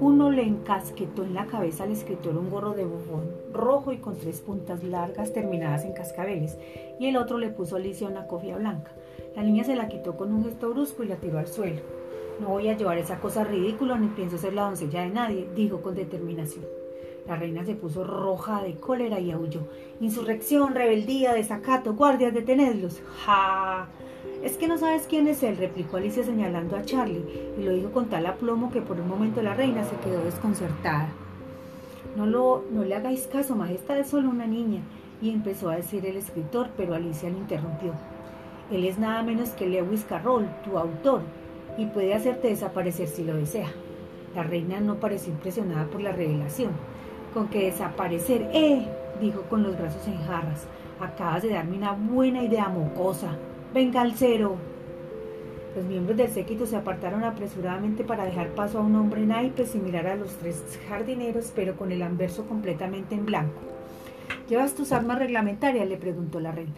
Uno le encasquetó en la cabeza al escritor un gorro de bufón rojo y con tres puntas largas terminadas en cascabeles, y el otro le puso a Alicia una cofia blanca. La niña se la quitó con un gesto brusco y la tiró al suelo. No voy a llevar esa cosa ridícula ni pienso ser la doncella de nadie, dijo con determinación. La reina se puso roja de cólera y aulló. Insurrección, rebeldía, desacato, guardias, detenedlos. ¡Ja! Es que no sabes quién es él, replicó Alicia señalando a Charlie, y lo dijo con tal aplomo que por un momento la reina se quedó desconcertada. No, lo, no le hagáis caso, majestad, es solo una niña, y empezó a decir el escritor, pero Alicia le interrumpió. Él es nada menos que Lewis Carroll, tu autor, y puede hacerte desaparecer si lo desea. La reina no pareció impresionada por la revelación. Con que desaparecer, ¡eh! dijo con los brazos en jarras. Acabas de darme una buena idea mocosa. Venga al cero. Los miembros del séquito se apartaron apresuradamente para dejar paso a un hombre naipe similar a los tres jardineros, pero con el anverso completamente en blanco. ¿Llevas tus armas reglamentarias? le preguntó la reina.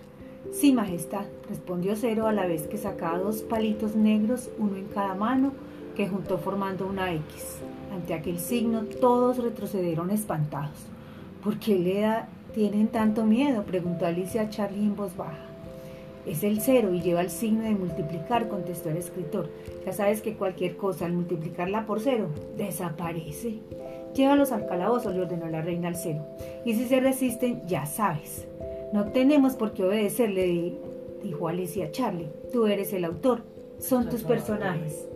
Sí, Majestad, respondió Cero a la vez que sacaba dos palitos negros, uno en cada mano, que juntó formando una X. Ante aquel signo todos retrocedieron espantados. ¿Por qué le da, tienen tanto miedo? preguntó Alicia a Charlie en voz baja. Es el cero y lleva el signo de multiplicar, contestó el escritor. Ya sabes que cualquier cosa al multiplicarla por cero desaparece. Llévalos al calabozo, le ordenó la reina al cero. Y si se resisten, ya sabes. No tenemos por qué obedecerle, dijo Alicia Charlie. Tú eres el autor. Son tus personajes.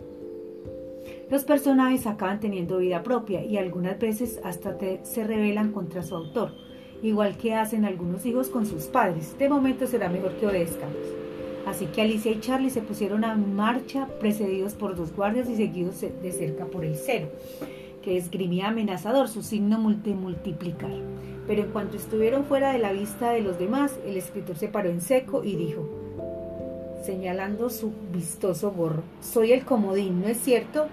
Los personajes acaban teniendo vida propia y algunas veces hasta se rebelan contra su autor igual que hacen algunos hijos con sus padres. De momento será mejor que obedezcamos. Así que Alicia y Charlie se pusieron a marcha, precedidos por dos guardias y seguidos de cerca por el cero, que esgrimía amenazador su signo de multiplicar. Pero en cuanto estuvieron fuera de la vista de los demás, el escritor se paró en seco y dijo, señalando su vistoso gorro, soy el comodín, ¿no es cierto?